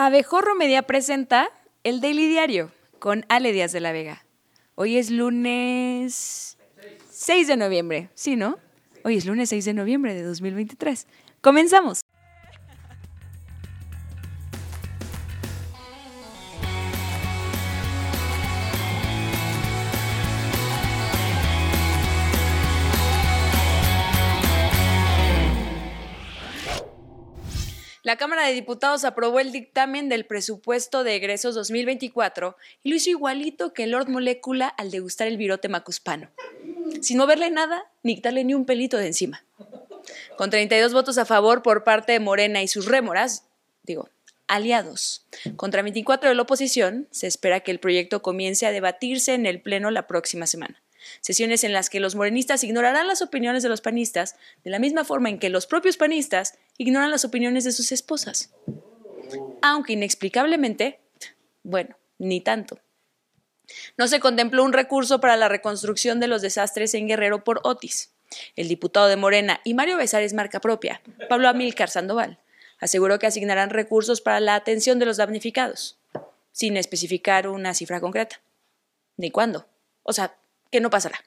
Abejorro Media presenta el Daily Diario con Ale Díaz de la Vega. Hoy es lunes 6 de noviembre, ¿sí, no? Hoy es lunes 6 de noviembre de 2023. Comenzamos. La Cámara de Diputados aprobó el dictamen del presupuesto de egresos 2024 y lo hizo igualito que Lord Molécula al degustar el virote macuspano, sin moverle nada ni quitarle ni un pelito de encima. Con 32 votos a favor por parte de Morena y sus rémoras, digo, aliados, contra 24 de la oposición, se espera que el proyecto comience a debatirse en el Pleno la próxima semana. Sesiones en las que los morenistas ignorarán las opiniones de los panistas de la misma forma en que los propios panistas ignoran las opiniones de sus esposas. Aunque inexplicablemente, bueno, ni tanto. No se contempló un recurso para la reconstrucción de los desastres en Guerrero por Otis. El diputado de Morena y Mario Besares marca propia, Pablo Amílcar Sandoval, aseguró que asignarán recursos para la atención de los damnificados, sin especificar una cifra concreta. Ni cuándo. O sea, que no pasará.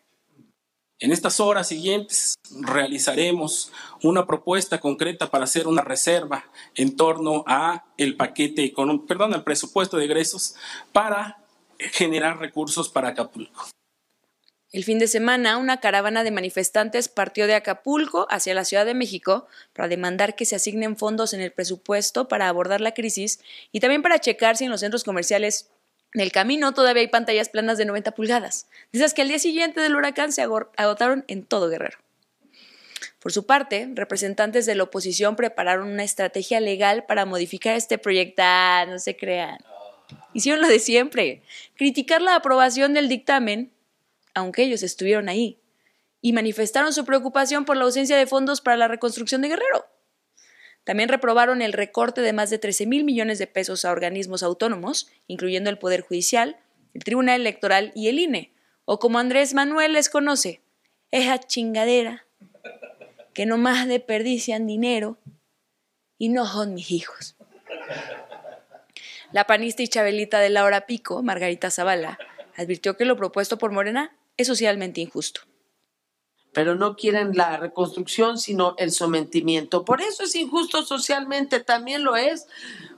En estas horas siguientes realizaremos una propuesta concreta para hacer una reserva en torno a el paquete perdón, al presupuesto de egresos para generar recursos para Acapulco. El fin de semana, una caravana de manifestantes partió de Acapulco hacia la Ciudad de México para demandar que se asignen fondos en el presupuesto para abordar la crisis y también para checar si en los centros comerciales en el camino todavía hay pantallas planas de 90 pulgadas, de que al día siguiente del huracán se agotaron en todo Guerrero. Por su parte, representantes de la oposición prepararon una estrategia legal para modificar este proyecto. Ah, no se crean. Hicieron lo de siempre, criticar la aprobación del dictamen, aunque ellos estuvieron ahí, y manifestaron su preocupación por la ausencia de fondos para la reconstrucción de Guerrero. También reprobaron el recorte de más de 13 mil millones de pesos a organismos autónomos, incluyendo el Poder Judicial, el Tribunal Electoral y el INE, o como Andrés Manuel les conoce, esa chingadera que no más desperdician dinero y no son mis hijos. La panista y chabelita de la hora pico, Margarita Zavala, advirtió que lo propuesto por Morena es socialmente injusto pero no quieren la reconstrucción, sino el sometimiento. Por eso es injusto socialmente, también lo es,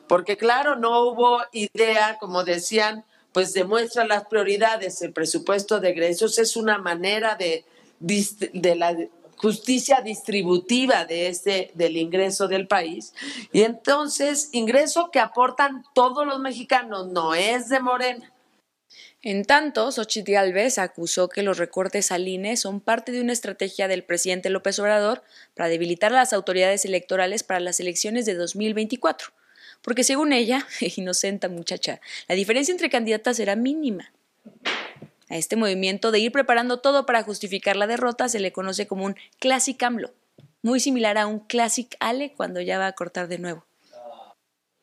porque claro, no hubo idea, como decían, pues demuestra las prioridades. El presupuesto de egresos es una manera de, de la justicia distributiva de este, del ingreso del país. Y entonces, ingreso que aportan todos los mexicanos, no es de Morena. En tanto, Xochitl Gálvez acusó que los recortes al INE son parte de una estrategia del presidente López Obrador para debilitar a las autoridades electorales para las elecciones de 2024. Porque según ella, inocenta muchacha, la diferencia entre candidatas era mínima. A este movimiento de ir preparando todo para justificar la derrota se le conoce como un Classic AMLO, muy similar a un Classic Ale cuando ya va a cortar de nuevo.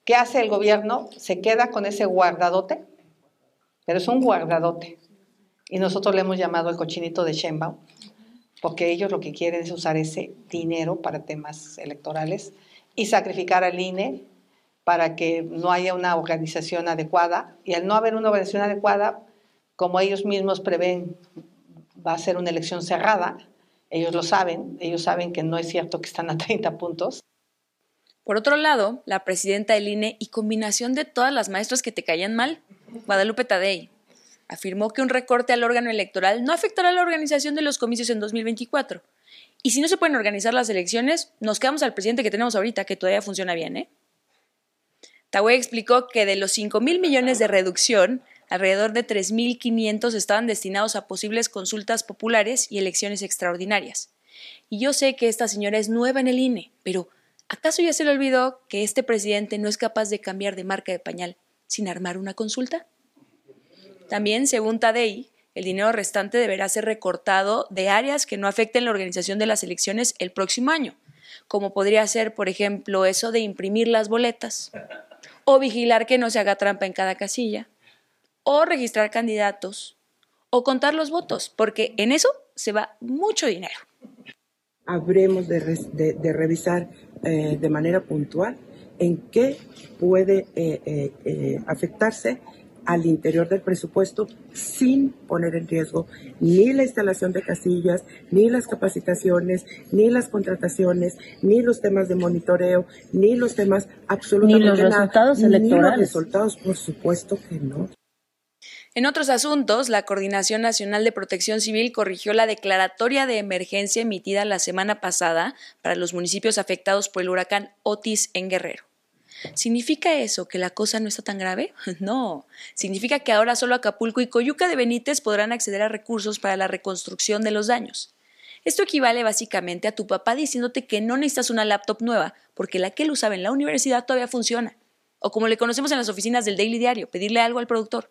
¿Qué hace el gobierno? Se queda con ese guardadote pero es un guardadote. Y nosotros le hemos llamado el cochinito de Sheinbaum, porque ellos lo que quieren es usar ese dinero para temas electorales y sacrificar al INE para que no haya una organización adecuada. Y al no haber una organización adecuada, como ellos mismos prevén, va a ser una elección cerrada. Ellos lo saben, ellos saben que no es cierto que están a 30 puntos. Por otro lado, la presidenta del INE y combinación de todas las maestras que te caían mal, Guadalupe Tadei, afirmó que un recorte al órgano electoral no afectará la organización de los comicios en 2024. Y si no se pueden organizar las elecciones, nos quedamos al presidente que tenemos ahorita, que todavía funciona bien, ¿eh? Tawey explicó que de los 5 mil millones de reducción, alrededor de 3.500 estaban destinados a posibles consultas populares y elecciones extraordinarias. Y yo sé que esta señora es nueva en el INE, pero ¿acaso ya se le olvidó que este presidente no es capaz de cambiar de marca de pañal sin armar una consulta? También, según Tadei, el dinero restante deberá ser recortado de áreas que no afecten la organización de las elecciones el próximo año, como podría ser, por ejemplo, eso de imprimir las boletas, o vigilar que no se haga trampa en cada casilla, o registrar candidatos, o contar los votos, porque en eso se va mucho dinero. Habremos de, revisar eh, de manera puntual en qué puede eh, eh, eh, afectarse al interior del presupuesto sin poner en riesgo ni la instalación de casillas, ni las capacitaciones, ni las contrataciones, ni los temas de monitoreo, ni los temas absolutamente ni los resultados electorales. Ni los resultados, por supuesto que no. En otros asuntos, la Coordinación Nacional de Protección Civil corrigió la declaratoria de emergencia emitida la semana pasada para los municipios afectados por el huracán Otis en Guerrero. ¿Significa eso que la cosa no está tan grave? No, significa que ahora solo Acapulco y Coyuca de Benítez podrán acceder a recursos para la reconstrucción de los daños. Esto equivale básicamente a tu papá diciéndote que no necesitas una laptop nueva porque la que él usaba en la universidad todavía funciona. O como le conocemos en las oficinas del Daily Diario, pedirle algo al productor.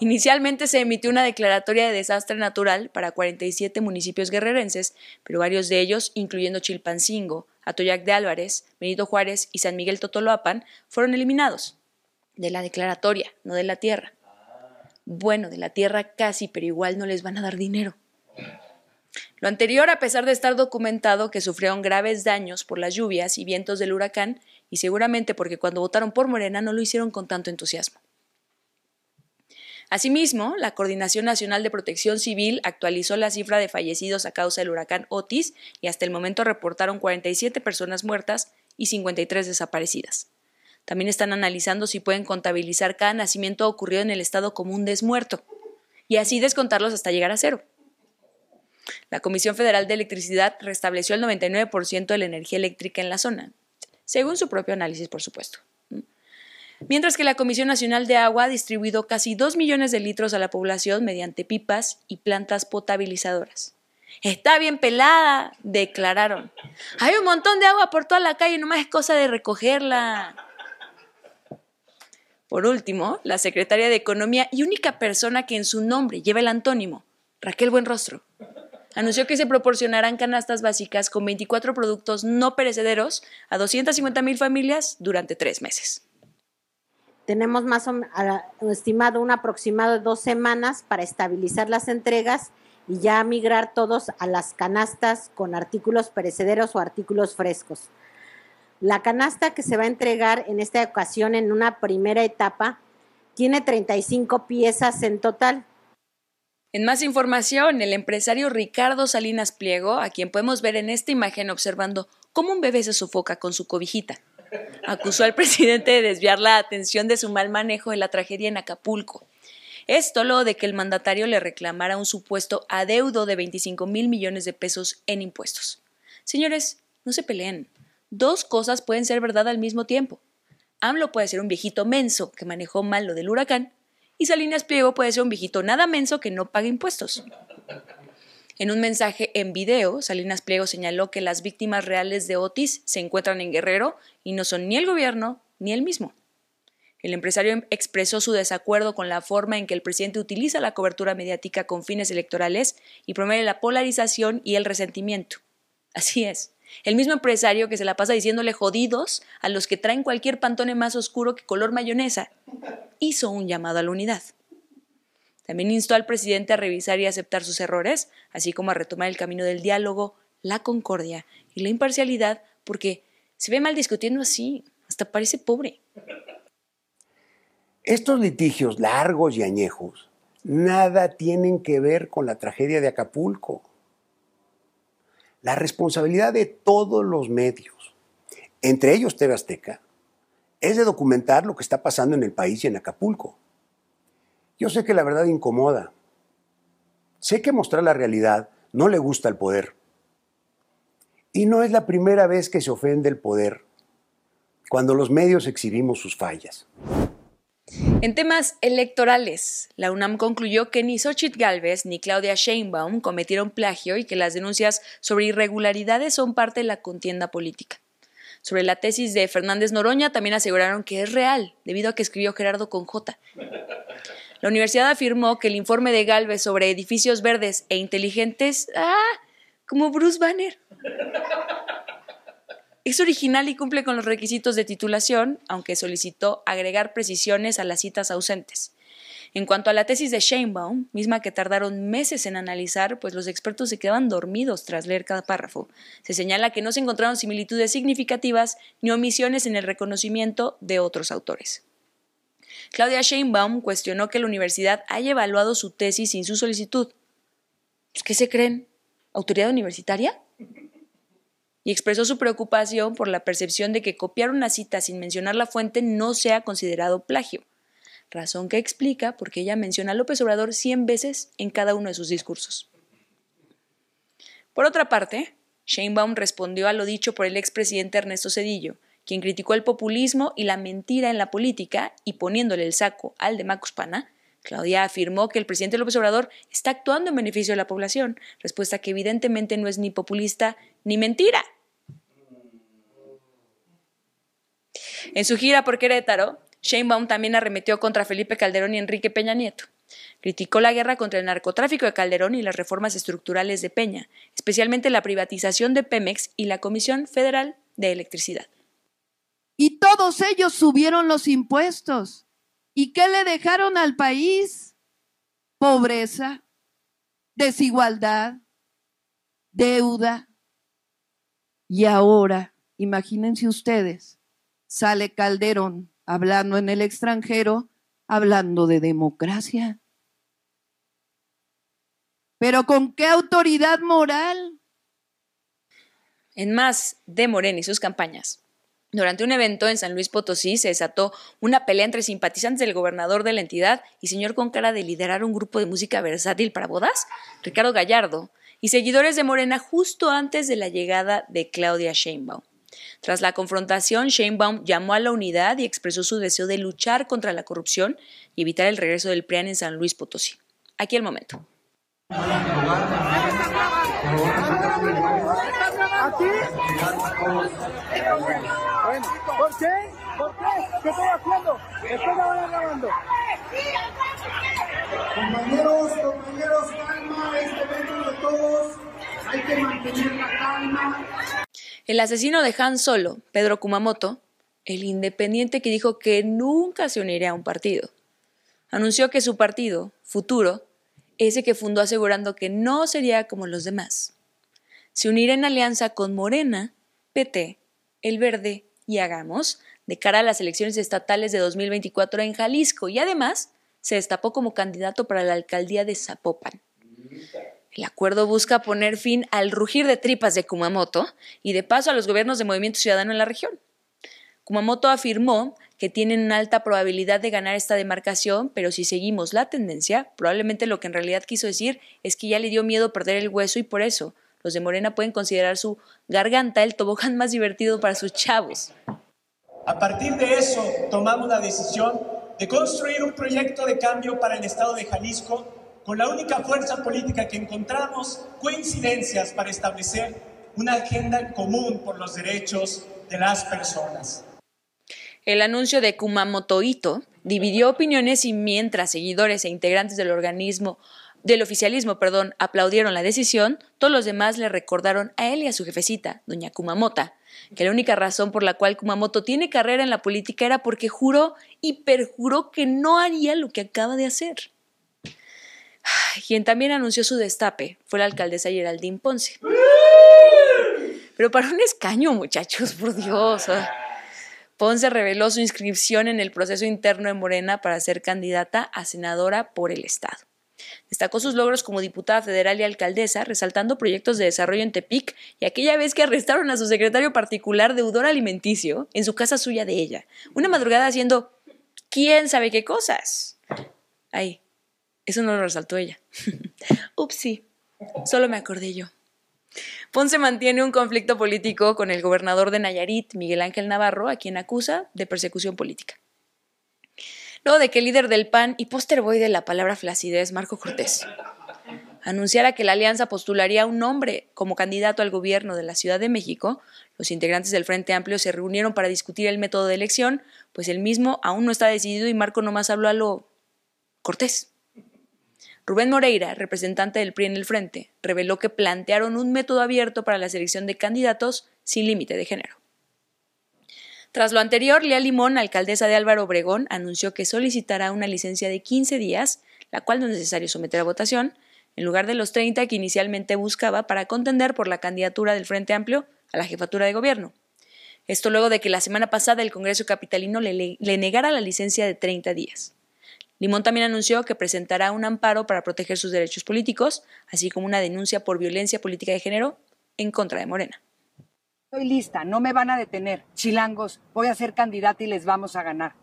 Inicialmente se emitió una declaratoria de desastre natural para 47 municipios guerrerenses, pero varios de ellos, incluyendo Chilpancingo, Atoyac de Álvarez, Benito Juárez y San Miguel Totoloapan, fueron eliminados. De la declaratoria, no de la tierra. Bueno, de la tierra casi, pero igual no les van a dar dinero. Lo anterior, a pesar de estar documentado que sufrieron graves daños por las lluvias y vientos del huracán, y seguramente porque cuando votaron por Morena no lo hicieron con tanto entusiasmo. Asimismo, la Coordinación Nacional de Protección Civil actualizó la cifra de fallecidos a causa del huracán Otis y hasta el momento reportaron 47 personas muertas y 53 desaparecidas. También están analizando si pueden contabilizar cada nacimiento ocurrido en el estado como un desmuerto y así descontarlos hasta llegar a cero. La Comisión Federal de Electricidad restableció el 99% de la energía eléctrica en la zona, según su propio análisis, por supuesto mientras que la Comisión Nacional de Agua ha distribuido casi 2 millones de litros a la población mediante pipas y plantas potabilizadoras. Está bien pelada, declararon. Hay un montón de agua por toda la calle, nomás es cosa de recogerla. Por último, la secretaria de Economía y única persona que en su nombre lleva el antónimo, Raquel Buenrostro, anunció que se proporcionarán canastas básicas con 24 productos no perecederos a 250 mil familias durante tres meses. Tenemos más o, estimado un aproximado de dos semanas para estabilizar las entregas y ya migrar todos a las canastas con artículos perecederos o artículos frescos. La canasta que se va a entregar en esta ocasión en una primera etapa tiene 35 piezas en total. En más información, el empresario Ricardo Salinas Pliego, a quien podemos ver en esta imagen observando cómo un bebé se sofoca con su cobijita acusó al presidente de desviar la atención de su mal manejo de la tragedia en Acapulco. Esto luego de que el mandatario le reclamara un supuesto adeudo de 25 mil millones de pesos en impuestos. Señores, no se peleen. Dos cosas pueden ser verdad al mismo tiempo. AMLO puede ser un viejito menso que manejó mal lo del huracán y Salinas Pliego puede ser un viejito nada menso que no paga impuestos. En un mensaje en video, Salinas Pliego señaló que las víctimas reales de Otis se encuentran en Guerrero y no son ni el gobierno ni él mismo. El empresario expresó su desacuerdo con la forma en que el presidente utiliza la cobertura mediática con fines electorales y promueve la polarización y el resentimiento. Así es. El mismo empresario que se la pasa diciéndole jodidos a los que traen cualquier pantone más oscuro que color mayonesa, hizo un llamado a la unidad. También instó al presidente a revisar y aceptar sus errores, así como a retomar el camino del diálogo, la concordia y la imparcialidad, porque se ve mal discutiendo así, hasta parece pobre. Estos litigios largos y añejos nada tienen que ver con la tragedia de Acapulco. La responsabilidad de todos los medios, entre ellos TV Azteca, es de documentar lo que está pasando en el país y en Acapulco. Yo sé que la verdad incomoda. Sé que mostrar la realidad no le gusta al poder. Y no es la primera vez que se ofende el poder cuando los medios exhibimos sus fallas. En temas electorales, la UNAM concluyó que ni Xochitl Galvez ni Claudia Sheinbaum cometieron plagio y que las denuncias sobre irregularidades son parte de la contienda política. Sobre la tesis de Fernández Noroña también aseguraron que es real, debido a que escribió Gerardo con J. La universidad afirmó que el informe de Galvez sobre edificios verdes e inteligentes, ah, como Bruce Banner. Es original y cumple con los requisitos de titulación, aunque solicitó agregar precisiones a las citas ausentes. En cuanto a la tesis de Sheinbaum, misma que tardaron meses en analizar, pues los expertos se quedaban dormidos tras leer cada párrafo. Se señala que no se encontraron similitudes significativas ni omisiones en el reconocimiento de otros autores. Claudia Sheinbaum cuestionó que la universidad haya evaluado su tesis sin su solicitud. Pues, ¿Qué se creen? ¿Autoridad universitaria? Y expresó su preocupación por la percepción de que copiar una cita sin mencionar la fuente no sea considerado plagio, razón que explica por qué ella menciona a López Obrador 100 veces en cada uno de sus discursos. Por otra parte, Sheinbaum respondió a lo dicho por el expresidente Ernesto Cedillo, quien criticó el populismo y la mentira en la política y poniéndole el saco al de Macuspana, Claudia afirmó que el presidente López Obrador está actuando en beneficio de la población, respuesta que evidentemente no es ni populista ni mentira. En su gira por Querétaro, Sheinbaum también arremetió contra Felipe Calderón y Enrique Peña Nieto. Criticó la guerra contra el narcotráfico de Calderón y las reformas estructurales de Peña, especialmente la privatización de Pemex y la Comisión Federal de Electricidad. Y todos ellos subieron los impuestos. ¿Y qué le dejaron al país? Pobreza, desigualdad, deuda. Y ahora, imagínense ustedes, sale Calderón hablando en el extranjero, hablando de democracia. Pero ¿con qué autoridad moral? En más de Morena y sus campañas, durante un evento en San Luis Potosí se desató una pelea entre simpatizantes del gobernador de la entidad y señor con cara de liderar un grupo de música versátil para bodas, Ricardo Gallardo, y seguidores de Morena justo antes de la llegada de Claudia Sheinbaum. Tras la confrontación, Sheinbaum llamó a la unidad y expresó su deseo de luchar contra la corrupción y evitar el regreso del PRIAN en San Luis Potosí. Aquí el momento. ¿Por qué? ¿Por qué? ¿Qué estoy haciendo? Estoy grabando. Compañeros, compañeros, calma, este evento de todos. Hay que mantener la calma. El asesino de Han Solo, Pedro Kumamoto, el independiente que dijo que nunca se uniría a un partido, anunció que su partido, Futuro, ese que fundó asegurando que no sería como los demás, se unirá en alianza con Morena, PT, El Verde y Hagamos de cara a las elecciones estatales de 2024 en Jalisco y además se destapó como candidato para la alcaldía de Zapopan. El acuerdo busca poner fin al rugir de tripas de Kumamoto y de paso a los gobiernos de Movimiento Ciudadano en la región. Kumamoto afirmó que tienen una alta probabilidad de ganar esta demarcación, pero si seguimos la tendencia, probablemente lo que en realidad quiso decir es que ya le dio miedo perder el hueso y por eso los de Morena pueden considerar su garganta el tobogán más divertido para sus chavos. A partir de eso, tomamos la decisión de construir un proyecto de cambio para el Estado de Jalisco con la única fuerza política que encontramos coincidencias para establecer una agenda común por los derechos de las personas. El anuncio de Kumamotoito dividió opiniones y mientras seguidores e integrantes del organismo del oficialismo, perdón, aplaudieron la decisión, todos los demás le recordaron a él y a su jefecita, doña Kumamota, que la única razón por la cual Kumamoto tiene carrera en la política era porque juró y perjuró que no haría lo que acaba de hacer. Quien también anunció su destape fue la alcaldesa Geraldine Ponce. Pero para un escaño, muchachos, por Dios. Ponce reveló su inscripción en el proceso interno de Morena para ser candidata a senadora por el Estado. Destacó sus logros como diputada federal y alcaldesa, resaltando proyectos de desarrollo en Tepic y aquella vez que arrestaron a su secretario particular deudor alimenticio en su casa suya de ella. Una madrugada haciendo quién sabe qué cosas. Ay, eso no lo resaltó ella. Upsi, solo me acordé yo. Ponce mantiene un conflicto político con el gobernador de Nayarit, Miguel Ángel Navarro, a quien acusa de persecución política luego de que el líder del PAN y póster boy de la palabra flacidez, Marco Cortés, anunciara que la alianza postularía a un hombre como candidato al gobierno de la Ciudad de México, los integrantes del Frente Amplio se reunieron para discutir el método de elección, pues el mismo aún no está decidido y Marco nomás habló a lo Cortés. Rubén Moreira, representante del PRI en el Frente, reveló que plantearon un método abierto para la selección de candidatos sin límite de género. Tras lo anterior, Lía Limón, alcaldesa de Álvaro Obregón, anunció que solicitará una licencia de 15 días, la cual no es necesario someter a votación, en lugar de los 30 que inicialmente buscaba para contender por la candidatura del Frente Amplio a la jefatura de gobierno. Esto luego de que la semana pasada el Congreso Capitalino le, le negara la licencia de 30 días. Limón también anunció que presentará un amparo para proteger sus derechos políticos, así como una denuncia por violencia política de género en contra de Morena. Estoy lista, no me van a detener. Chilangos, voy a ser candidata y les vamos a ganar.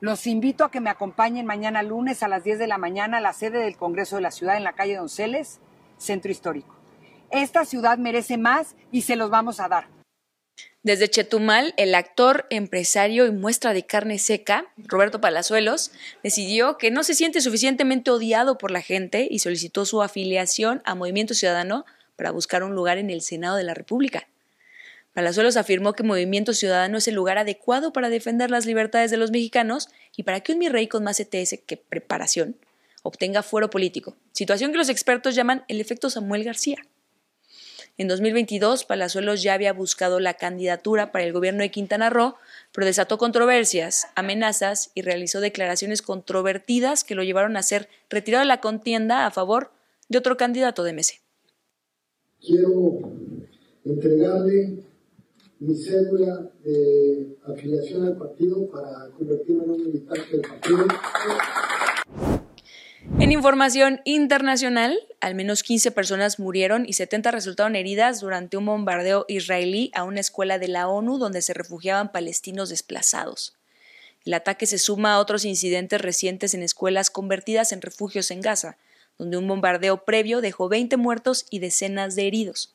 Los invito a que me acompañen mañana lunes a las 10 de la mañana a la sede del Congreso de la Ciudad en la calle Donceles, Centro Histórico. Esta ciudad merece más y se los vamos a dar. Desde Chetumal, el actor, empresario y muestra de carne seca, Roberto Palazuelos, decidió que no se siente suficientemente odiado por la gente y solicitó su afiliación a Movimiento Ciudadano para buscar un lugar en el Senado de la República. Palazuelos afirmó que Movimiento Ciudadano es el lugar adecuado para defender las libertades de los mexicanos y para que un mi rey con más ETS que preparación obtenga fuero político, situación que los expertos llaman el efecto Samuel García. En 2022, Palazuelos ya había buscado la candidatura para el gobierno de Quintana Roo, pero desató controversias, amenazas y realizó declaraciones controvertidas que lo llevaron a ser retirado de la contienda a favor de otro candidato de MC. Quiero entregarle mi cédula de afiliación al partido para convertirme en un militante del partido. En información internacional, al menos 15 personas murieron y 70 resultaron heridas durante un bombardeo israelí a una escuela de la ONU donde se refugiaban palestinos desplazados. El ataque se suma a otros incidentes recientes en escuelas convertidas en refugios en Gaza, donde un bombardeo previo dejó 20 muertos y decenas de heridos.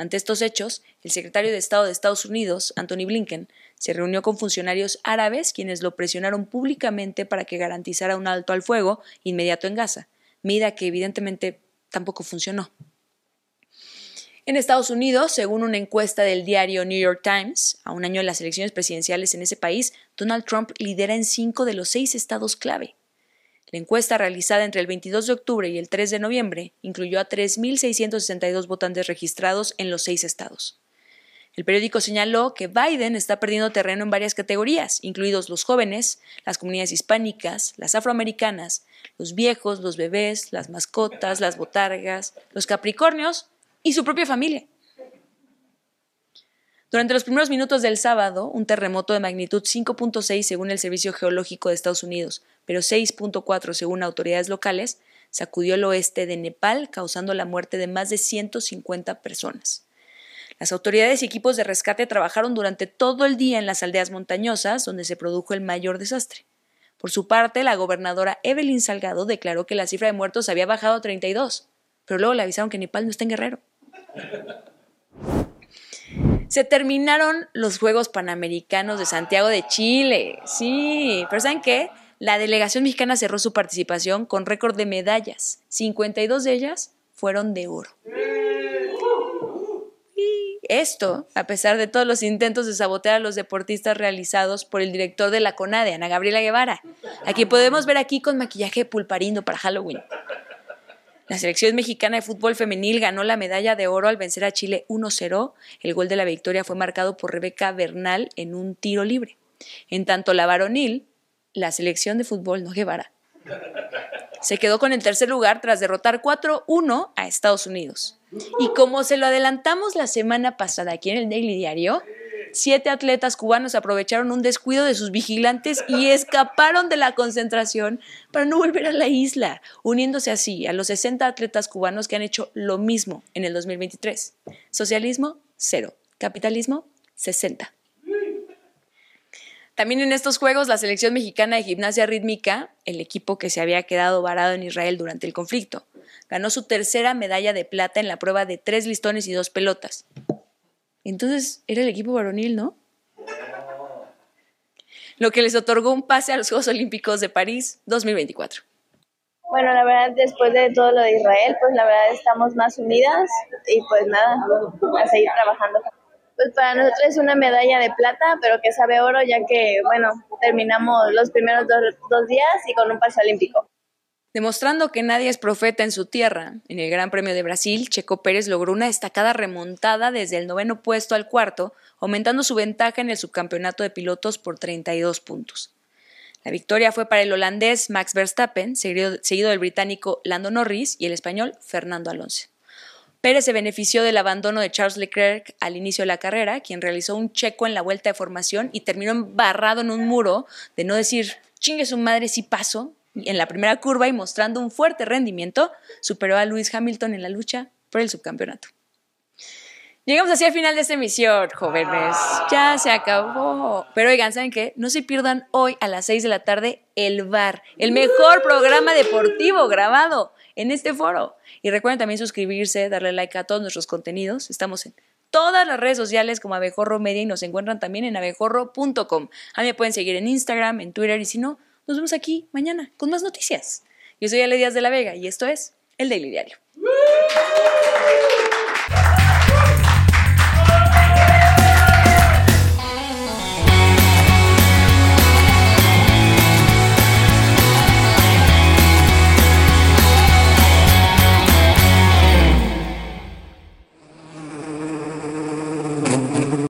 Ante estos hechos, el secretario de Estado de Estados Unidos, Anthony Blinken, se reunió con funcionarios árabes quienes lo presionaron públicamente para que garantizara un alto al fuego inmediato en Gaza, medida que evidentemente tampoco funcionó. En Estados Unidos, según una encuesta del diario New York Times, a un año de las elecciones presidenciales en ese país, Donald Trump lidera en cinco de los seis estados clave. La encuesta realizada entre el 22 de octubre y el 3 de noviembre incluyó a 3.662 votantes registrados en los seis estados. El periódico señaló que Biden está perdiendo terreno en varias categorías, incluidos los jóvenes, las comunidades hispánicas, las afroamericanas, los viejos, los bebés, las mascotas, las botargas, los capricornios y su propia familia. Durante los primeros minutos del sábado, un terremoto de magnitud 5.6 según el Servicio Geológico de Estados Unidos, pero 6.4 según autoridades locales, sacudió el oeste de Nepal, causando la muerte de más de 150 personas. Las autoridades y equipos de rescate trabajaron durante todo el día en las aldeas montañosas, donde se produjo el mayor desastre. Por su parte, la gobernadora Evelyn Salgado declaró que la cifra de muertos había bajado a 32, pero luego le avisaron que Nepal no está en Guerrero. Se terminaron los Juegos Panamericanos de Santiago de Chile. Sí, pero ¿saben qué? La delegación mexicana cerró su participación con récord de medallas. 52 de ellas fueron de oro. Y esto, a pesar de todos los intentos de sabotear a los deportistas realizados por el director de la CONADE, Ana Gabriela Guevara, a quien podemos ver aquí con maquillaje pulparindo para Halloween. La selección mexicana de fútbol femenil ganó la medalla de oro al vencer a Chile 1-0. El gol de la victoria fue marcado por Rebeca Bernal en un tiro libre. En tanto, la varonil, la selección de fútbol no Guevara, se quedó con el tercer lugar tras derrotar 4-1 a Estados Unidos. Y como se lo adelantamos la semana pasada aquí en el Daily Diario, siete atletas cubanos aprovecharon un descuido de sus vigilantes y escaparon de la concentración para no volver a la isla, uniéndose así a los 60 atletas cubanos que han hecho lo mismo en el 2023. Socialismo, cero. Capitalismo, 60. También en estos Juegos, la selección mexicana de gimnasia rítmica, el equipo que se había quedado varado en Israel durante el conflicto, ganó su tercera medalla de plata en la prueba de tres listones y dos pelotas. Entonces era el equipo varonil, ¿no? Lo que les otorgó un pase a los Juegos Olímpicos de París 2024. Bueno, la verdad, después de todo lo de Israel, pues la verdad estamos más unidas y pues nada, a seguir trabajando. Pues para nosotros es una medalla de plata, pero que sabe oro, ya que, bueno, terminamos los primeros dos, dos días y con un pase olímpico. Demostrando que nadie es profeta en su tierra, en el Gran Premio de Brasil, Checo Pérez logró una destacada remontada desde el noveno puesto al cuarto, aumentando su ventaja en el subcampeonato de pilotos por 32 puntos. La victoria fue para el holandés Max Verstappen, seguido, del británico Lando Norris y el español Fernando Alonso. Pérez se benefició del abandono de Charles Leclerc al inicio de la carrera, quien realizó un checo en la vuelta de formación y terminó embarrado en un muro de no decir chingue su madre si paso en la primera curva y mostrando un fuerte rendimiento, superó a Lewis Hamilton en la lucha por el subcampeonato. Llegamos así al final de esta emisión, jóvenes. Ya se acabó. Pero oigan, ¿saben qué? No se pierdan hoy a las 6 de la tarde el VAR, el mejor programa deportivo grabado en este foro. Y recuerden también suscribirse, darle like a todos nuestros contenidos. Estamos en todas las redes sociales como Abejorro Media y nos encuentran también en abejorro.com. A mí me pueden seguir en Instagram, en Twitter y si no, nos vemos aquí mañana con más noticias. Yo soy Ale Díaz de la Vega y esto es El Daily Diario.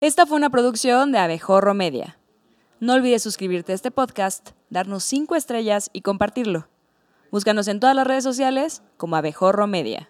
Esta fue una producción de Abejorro Media. No olvides suscribirte a este podcast, darnos 5 estrellas y compartirlo. Búscanos en todas las redes sociales como Abejorro Media.